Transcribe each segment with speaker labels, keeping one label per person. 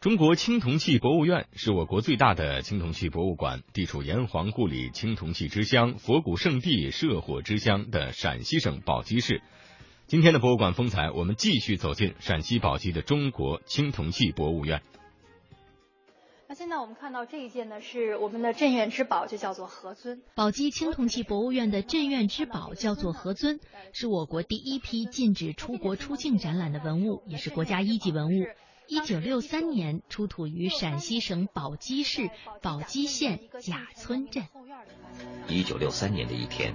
Speaker 1: 中国青铜器博物院是我国最大的青铜器博物馆，地处炎黄故里、青铜器之乡、佛骨圣地、社火之乡的陕西省宝鸡市。今天的博物馆风采，我们继续走进陕西宝鸡的中国青铜器博物院。
Speaker 2: 那现在我们看到这一件呢，是我们的镇院之宝，就叫做何尊。
Speaker 3: 宝鸡青铜器博物院的镇院之宝叫做何尊，是我国第一批禁止出国出境展览的文物，也是国家一级文物。一九六三年出土于陕西省宝鸡市宝鸡县贾村镇。
Speaker 4: 一九六三年的一天，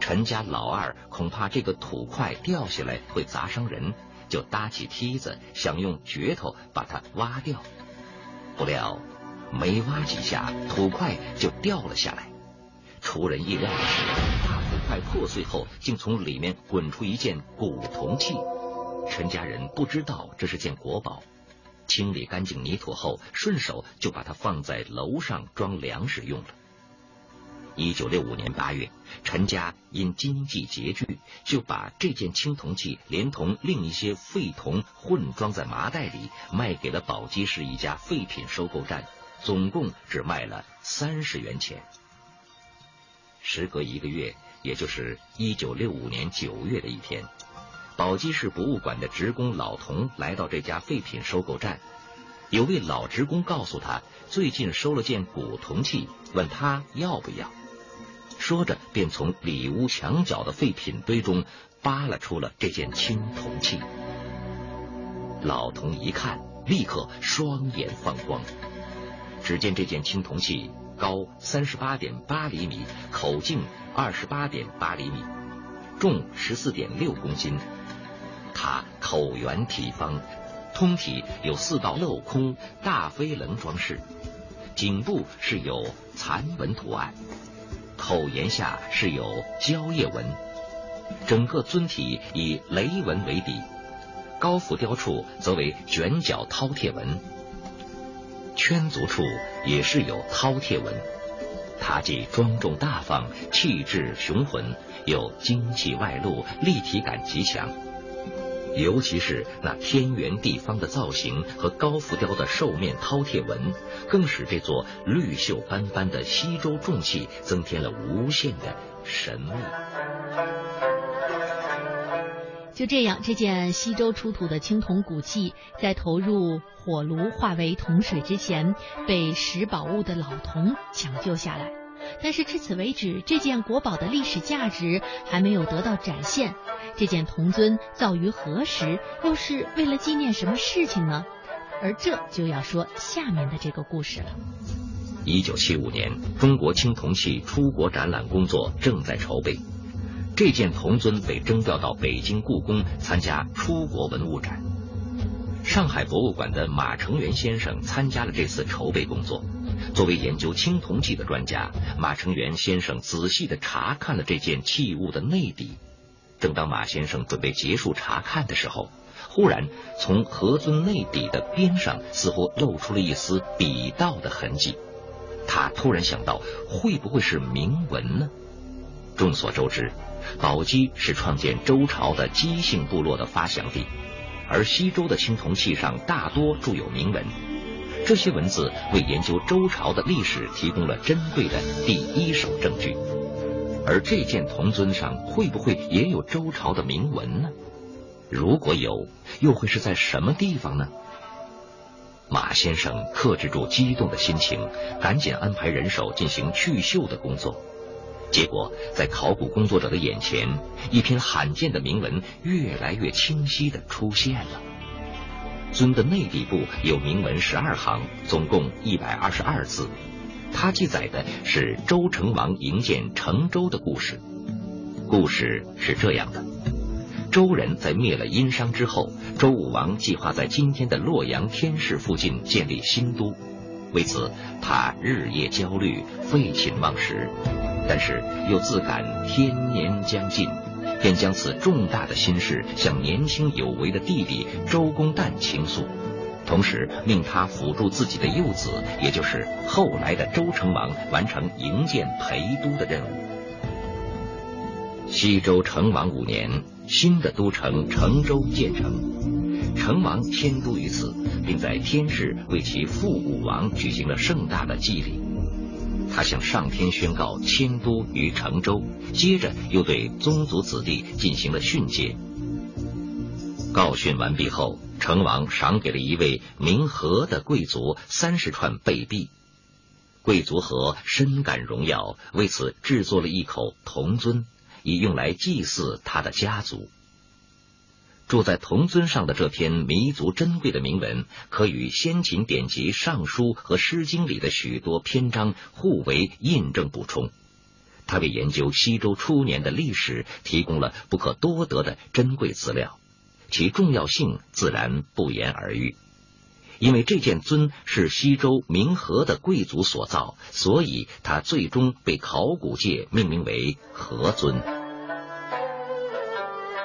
Speaker 4: 陈家老二恐怕这个土块掉下来会砸伤人，就搭起梯子想用镢头把它挖掉。不料没挖几下，土块就掉了下来。出人意料的是，大土块破碎后，竟从里面滚出一件古铜器。陈家人不知道这是件国宝。清理干净泥土后，顺手就把它放在楼上装粮食用了。一九六五年八月，陈家因经济拮据，就把这件青铜器连同另一些废铜混装在麻袋里，卖给了宝鸡市一家废品收购站，总共只卖了三十元钱。时隔一个月，也就是一九六五年九月的一天。宝鸡市博物馆的职工老童来到这家废品收购站，有位老职工告诉他，最近收了件古铜器，问他要不要。说着，便从里屋墙角的废品堆中扒拉出了这件青铜器。老童一看，立刻双眼放光。只见这件青铜器高三十八点八厘米，口径二十八点八厘米，重十四点六公斤。它口圆体方，通体有四道镂空大飞棱装饰，颈部是有蚕纹图案，口沿下是有蕉叶纹，整个尊体以雷纹为底，高浮雕处则为卷角饕餮纹，圈足处也是有饕餮纹。它既庄重大方，气质雄浑，又精气外露，立体感极强。尤其是那天圆地方的造型和高浮雕的兽面饕餮纹，更使这座绿锈斑斑的西周重器增添了无限的神秘。
Speaker 3: 就这样，这件西周出土的青铜古器，在投入火炉化为铜水之前，被拾宝物的老童抢救下来。但是至此为止，这件国宝的历史价值还没有得到展现。这件铜尊造于何时？又是为了纪念什么事情呢？而这就要说下面的这个故事了。
Speaker 4: 一九七五年，中国青铜器出国展览工作正在筹备，这件铜尊被征调到北京故宫参加出国文物展。上海博物馆的马成元先生参加了这次筹备工作。作为研究青铜器的专家，马成元先生仔细的查看了这件器物的内底。正当马先生准备结束查看的时候，忽然从盒尊内底的边上似乎露出了一丝笔道的痕迹。他突然想到，会不会是铭文呢？众所周知，宝鸡是创建周朝的姬姓部落的发祥地，而西周的青铜器上大多铸有铭文。这些文字为研究周朝的历史提供了珍贵的第一手证据，而这件铜尊上会不会也有周朝的铭文呢？如果有，又会是在什么地方呢？马先生克制住激动的心情，赶紧安排人手进行去锈的工作。结果，在考古工作者的眼前，一篇罕见的铭文越来越清晰的出现了。尊的内底部有铭文十二行，总共一百二十二字。它记载的是周成王营建成周的故事。故事是这样的：周人在灭了殷商之后，周武王计划在今天的洛阳天市附近建立新都。为此，他日夜焦虑，废寝忘食，但是又自感天年将近。便将此重大的心事向年轻有为的弟弟周公旦倾诉，同时命他辅助自己的幼子，也就是后来的周成王完成营建陪都的任务。西周成王五年，新的都城成周建成，成王迁都于此，并在天市为其父武王举行了盛大的祭礼。他向上天宣告迁都于成州，接着又对宗族子弟进行了训诫。告训完毕后，成王赏给了一位名和的贵族三十串贝币。贵族和深感荣耀，为此制作了一口铜尊，以用来祭祀他的家族。住在铜尊上的这篇弥足珍贵的铭文，可与先秦典籍《尚书》和《诗经》里的许多篇章互为印证补充。他为研究西周初年的历史提供了不可多得的珍贵资料，其重要性自然不言而喻。因为这件尊是西周明和的贵族所造，所以它最终被考古界命名为和尊。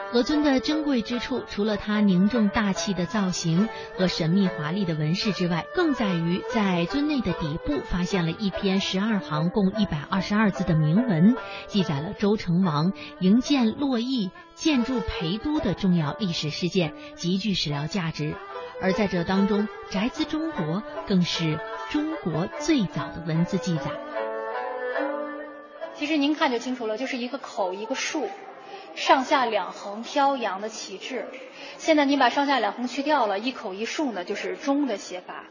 Speaker 3: 何尊的珍贵之处，除了它凝重大气的造型和神秘华丽的纹饰之外，更在于在尊内的底部发现了一篇十二行、共一百二十二字的铭文，记载了周成王营建洛邑、建筑陪都的重要历史事件，极具史料价值。而在这当中，宅兹中国更是中国最早的文字记载。
Speaker 2: 其实您看就清楚了，就是一个口，一个竖。上下两横飘扬的旗帜，现在你把上下两横去掉了，一口一竖呢，就是中的写法。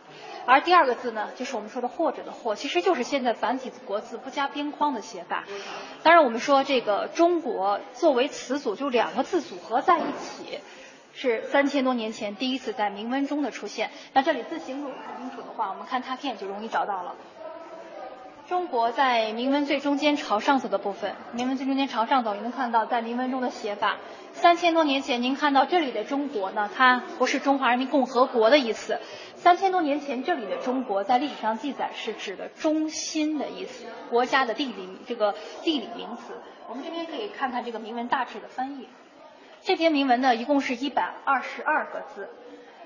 Speaker 2: 而第二个字呢，就是我们说的或者的或，其实就是现在繁体国字不加边框的写法。当然，我们说这个中国作为词组，就两个字组合在一起，是三千多年前第一次在铭文中的出现。那这里字形如果看清楚的话，我们看拓片就容易找到了。中国在铭文最中间朝上走的部分，铭文最中间朝上走，你能看到在铭文中的写法。三千多年前，您看到这里的中国呢，它不是中华人民共和国的意思。三千多年前，这里的中国在历史上记载是指的中心的意思，国家的地理这个地理名词。我们这边可以看看这个铭文大致的翻译。这篇铭文呢，一共是一百二十二个字，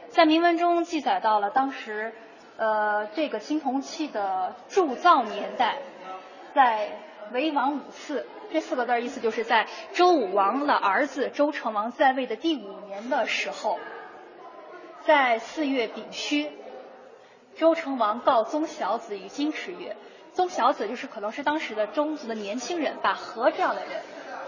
Speaker 2: 在铭文中记载到了当时。呃，这个青铜器的铸造年代，在为王五次这四个字意思就是在周武王的儿子周成王在位的第五年的时候，在四月丙戌，周成王告宗小子于金池曰：“宗小子就是可能是当时的中族的年轻人，把和这样的人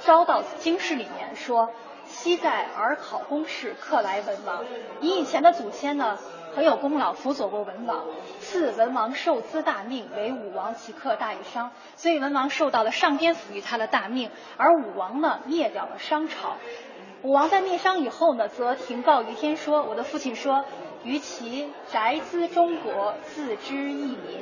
Speaker 2: 招到京师里面，说：昔在尔考公事，克来文王。你以前的祖先呢？”很有功劳，辅佐过文王，赐文王受资大命，为武王，其克大于商，所以文王受到了上天赋予他的大命，而武王呢灭掉了商朝。武王在灭商以后呢，则停告于天说：“我的父亲说，于其宅兹中国，自知一民。”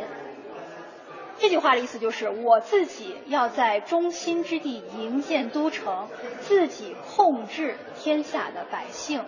Speaker 2: 这句话的意思就是，我自己要在中心之地营建都城，自己控制天下的百姓。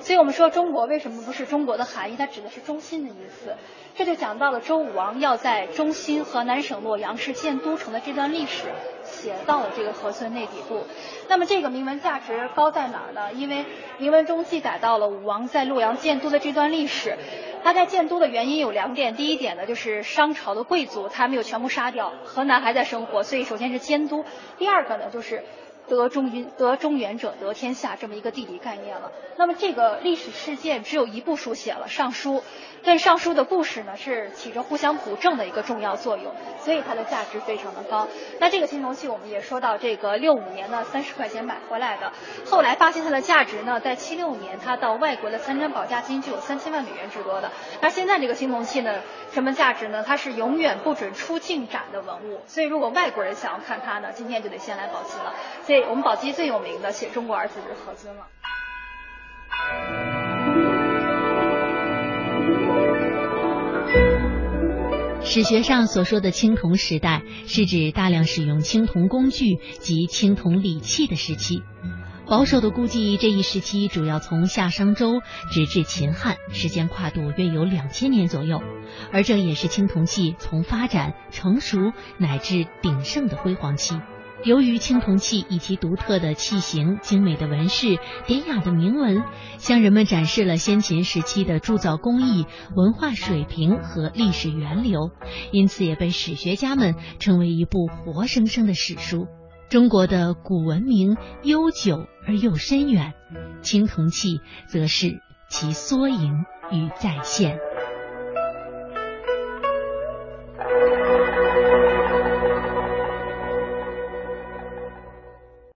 Speaker 2: 所以我们说中国为什么不是中国的含义？它指的是中心的意思。这就讲到了周武王要在中心河南省洛阳市建都城的这段历史，写到了这个河村内底部。那么这个铭文价值高在哪儿呢？因为铭文中记载到了武王在洛阳建都的这段历史。他在建都的原因有两点，第一点呢就是商朝的贵族他没有全部杀掉，河南还在生活，所以首先是迁都。第二个呢就是。得中原得中原者得天下这么一个地理概念了。那么这个历史事件只有一部书写了《尚书》，但《尚书》的故事呢是起着互相补正的一个重要作用，所以它的价值非常的高。那这个青铜器我们也说到，这个六五年呢三十块钱买回来的，后来发现它的价值呢，在七六年它到外国的三珍宝价金就有三千万美元之多的。那现在这个青铜器呢，什么价值呢？它是永远不准出境展的文物，所以如果外国人想要看它呢，今天就得先来宝鸡了。所以。我们宝鸡最有名的写中国二字就是何尊了。
Speaker 3: 史学上所说的青铜时代，是指大量使用青铜工具及青铜礼器的时期。保守的估计，这一时期主要从夏商周直至秦汉，时间跨度约有两千年左右。而这也是青铜器从发展、成熟乃至鼎盛的辉煌期。由于青铜器以其独特的器型、精美的纹饰、典雅的铭文，向人们展示了先秦时期的铸造工艺、文化水平和历史源流，因此也被史学家们称为一部活生生的史书。中国的古文明悠久而又深远，青铜器则是其缩影与再现。